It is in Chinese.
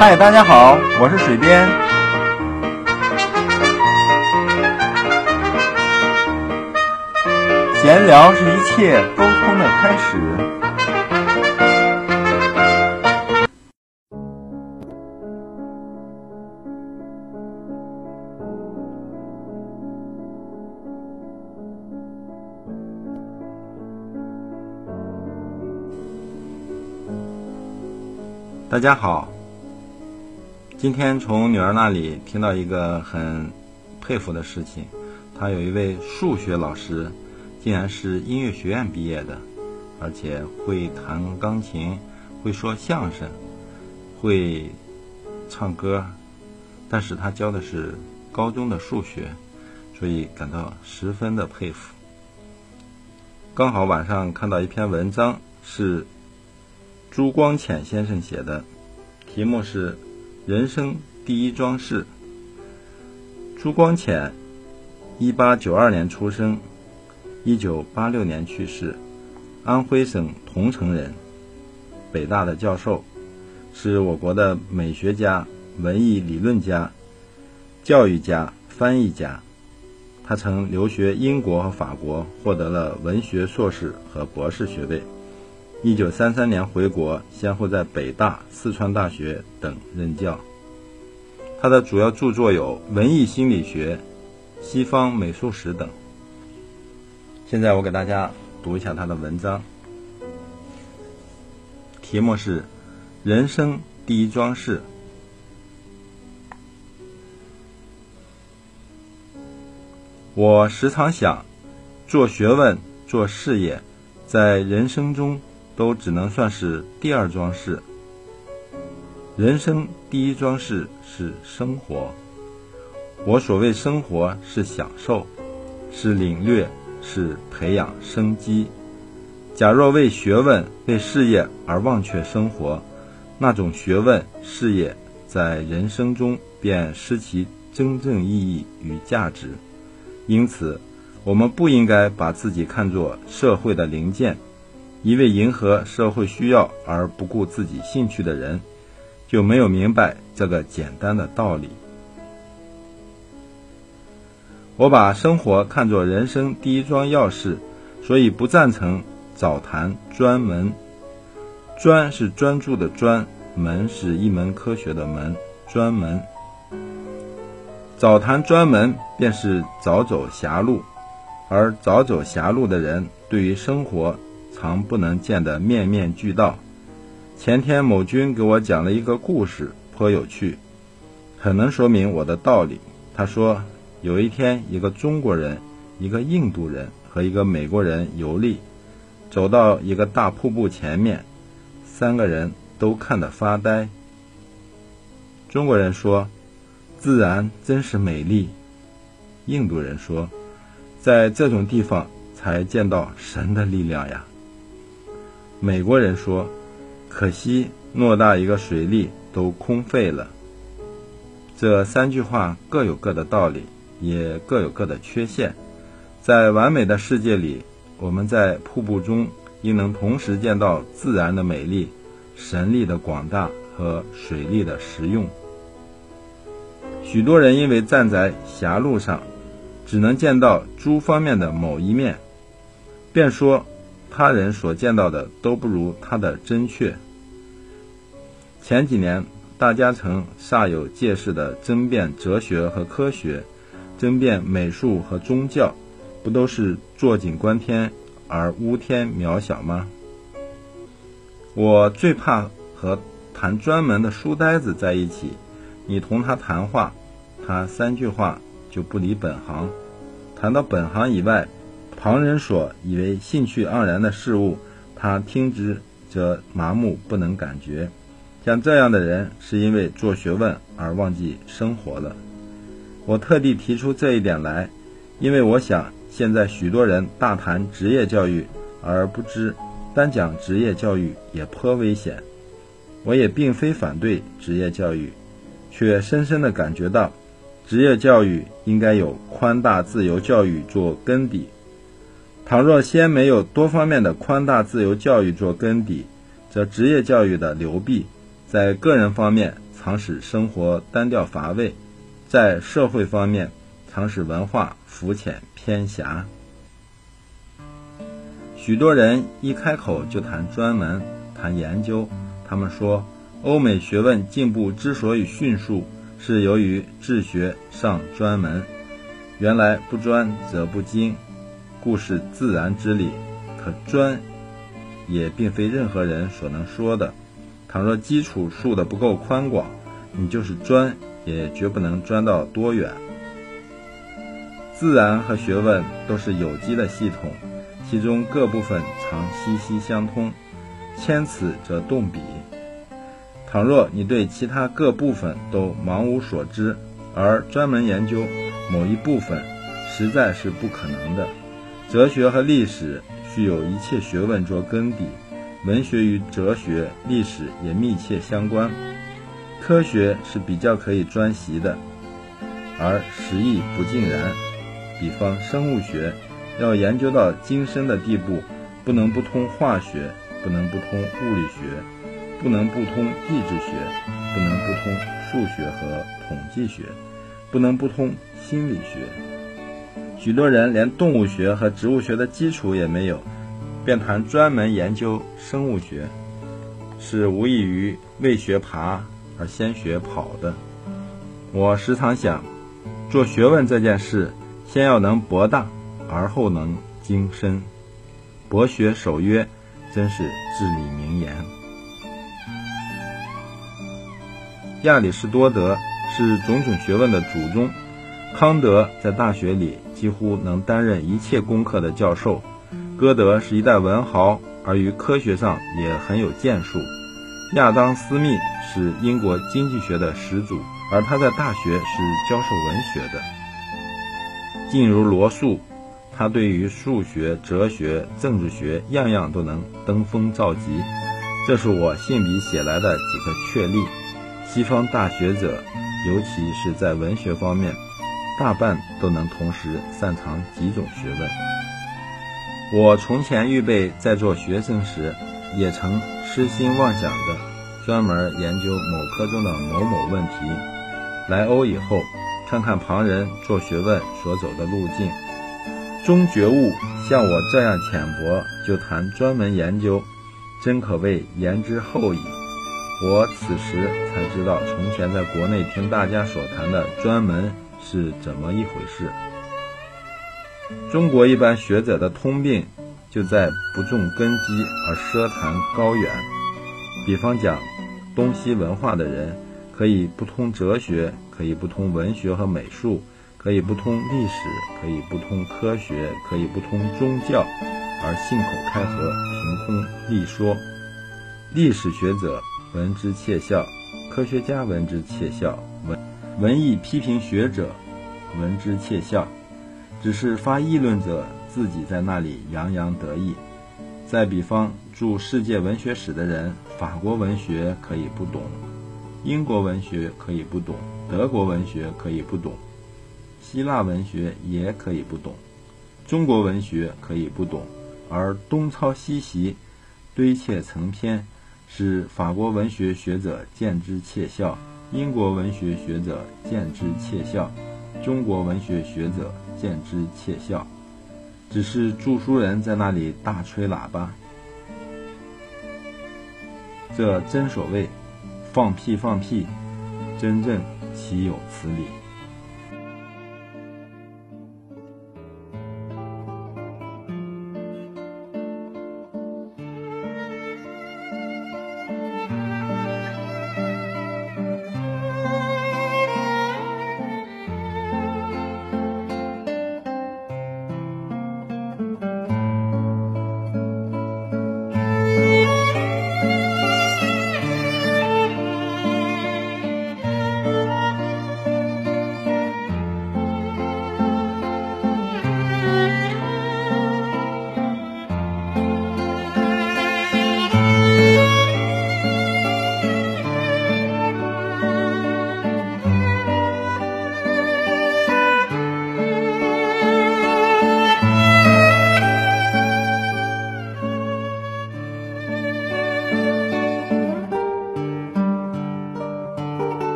嗨，大家好，我是水边。闲聊是一切沟通的开始。大家好，今天从女儿那里听到一个很佩服的事情，她有一位数学老师，竟然是音乐学院毕业的，而且会弹钢琴，会说相声，会唱歌，但是他教的是高中的数学，所以感到十分的佩服。刚好晚上看到一篇文章是。朱光潜先生写的，题目是《人生第一桩事》。朱光潜，一八九二年出生，一九八六年去世，安徽省桐城人，北大的教授，是我国的美学家、文艺理论家、教育家、翻译家。他曾留学英国和法国，获得了文学硕士和博士学位。一九三三年回国，先后在北大、四川大学等任教。他的主要著作有《文艺心理学》《西方美术史》等。现在我给大家读一下他的文章，题目是《人生第一桩事》。我时常想，做学问、做事业，在人生中。都只能算是第二桩事。人生第一桩事是生活。我所谓生活，是享受，是领略，是培养生机。假若为学问、为事业而忘却生活，那种学问、事业在人生中便失其真正意义与价值。因此，我们不应该把自己看作社会的零件。一味迎合社会需要而不顾自己兴趣的人，就没有明白这个简单的道理。我把生活看作人生第一桩要事，所以不赞成早谈专门。专是专注的专，门是一门科学的门。专门早谈专门，便是早走狭路，而早走狭路的人，对于生活。常不能见得面面俱到。前天某君给我讲了一个故事，颇有趣，很能说明我的道理。他说，有一天，一个中国人、一个印度人和一个美国人游历，走到一个大瀑布前面，三个人都看得发呆。中国人说：“自然真是美丽。”印度人说：“在这种地方才见到神的力量呀。”美国人说：“可惜偌大一个水利都空废了。”这三句话各有各的道理，也各有各的缺陷。在完美的世界里，我们在瀑布中应能同时见到自然的美丽、神力的广大和水利的实用。许多人因为站在狭路上，只能见到诸方面的某一面，便说。他人所见到的都不如他的真确。前几年，大家曾煞有介事的争辩哲学和科学，争辩美术和宗教，不都是坐井观天而乌天渺小吗？我最怕和谈专门的书呆子在一起，你同他谈话，他三句话就不离本行，谈到本行以外。旁人所以为兴趣盎然的事物，他听之则麻木不能感觉。像这样的人，是因为做学问而忘记生活了。我特地提出这一点来，因为我想，现在许多人大谈职业教育，而不知单讲职业教育也颇危险。我也并非反对职业教育，却深深地感觉到，职业教育应该有宽大自由教育做根底。倘若先没有多方面的宽大自由教育做根底，则职业教育的流弊，在个人方面常使生活单调乏味，在社会方面常使文化浮浅偏狭。许多人一开口就谈专门、谈研究，他们说欧美学问进步之所以迅速，是由于治学上专门。原来不专则不精，故是自然之理。可专，也并非任何人所能说的。倘若基础树的不够宽广，你就是专，也绝不能专到多远。自然和学问都是有机的系统，其中各部分常息息相通，牵此则动彼。倘若你对其他各部分都茫无所知，而专门研究某一部分，实在是不可能的。哲学和历史需有一切学问做根底。文学与哲学、历史也密切相关。科学是比较可以专习的，而实亦不尽然。比方生物学，要研究到精深的地步，不能不通化学，不能不通物理学，不能不通地质学，不能不通数学和统计学，不能不通心理学。许多人连动物学和植物学的基础也没有。便谈专门研究生物学，是无异于为学爬而先学跑的。我时常想，做学问这件事，先要能博大，而后能精深。博学守约，真是至理名言。亚里士多德是种种学问的祖宗，康德在大学里几乎能担任一切功课的教授。歌德是一代文豪，而于科学上也很有建树。亚当·斯密是英国经济学的始祖，而他在大学是教授文学的。进如罗素，他对于数学、哲学、政治学样样都能登峰造极。这是我信笔写来的几个确例。西方大学者，尤其是在文学方面，大半都能同时擅长几种学问。我从前预备在做学生时，也曾痴心妄想着专门研究某科中的某某问题。来欧以后，看看旁人做学问所走的路径，终觉悟像我这样浅薄就谈专门研究，真可谓言之后矣。我此时才知道，从前在国内听大家所谈的专门是怎么一回事。中国一般学者的通病，就在不重根基而奢谈高远。比方讲，东西文化的人可以不通哲学，可以不通文学和美术，可以不通历史，可以不通科学，可以不通宗教，而信口开河，凭空立说。历史学者闻之窃笑，科学家闻之窃笑，文文艺批评学者闻之窃笑。只是发议论者自己在那里洋洋得意。再比方，著世界文学史的人，法国文学可以不懂，英国文学可以不懂，德国文学可以不懂，希腊文学也可以不懂，中国文学可以不懂，而东抄西袭，堆砌成篇，使法国文学学者见之窃笑，英国文学学者见之窃笑，中国文学学者。见之窃笑，只是著书人在那里大吹喇叭，这真所谓放屁放屁，真正岂有此理！